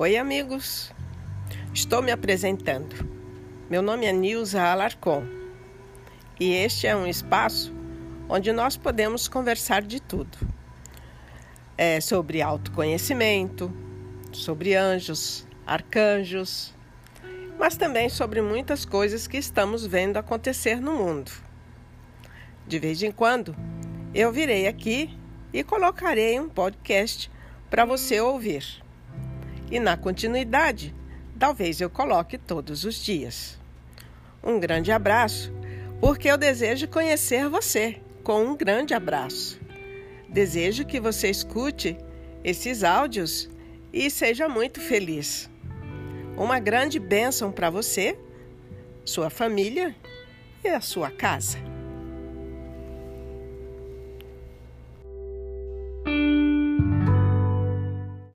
Oi, amigos. Estou me apresentando. Meu nome é Nilza Alarcon e este é um espaço onde nós podemos conversar de tudo. É sobre autoconhecimento, sobre anjos, arcanjos, mas também sobre muitas coisas que estamos vendo acontecer no mundo. De vez em quando, eu virei aqui e colocarei um podcast para você ouvir. E na continuidade, talvez eu coloque todos os dias. Um grande abraço, porque eu desejo conhecer você com um grande abraço. Desejo que você escute esses áudios e seja muito feliz. Uma grande bênção para você, sua família e a sua casa.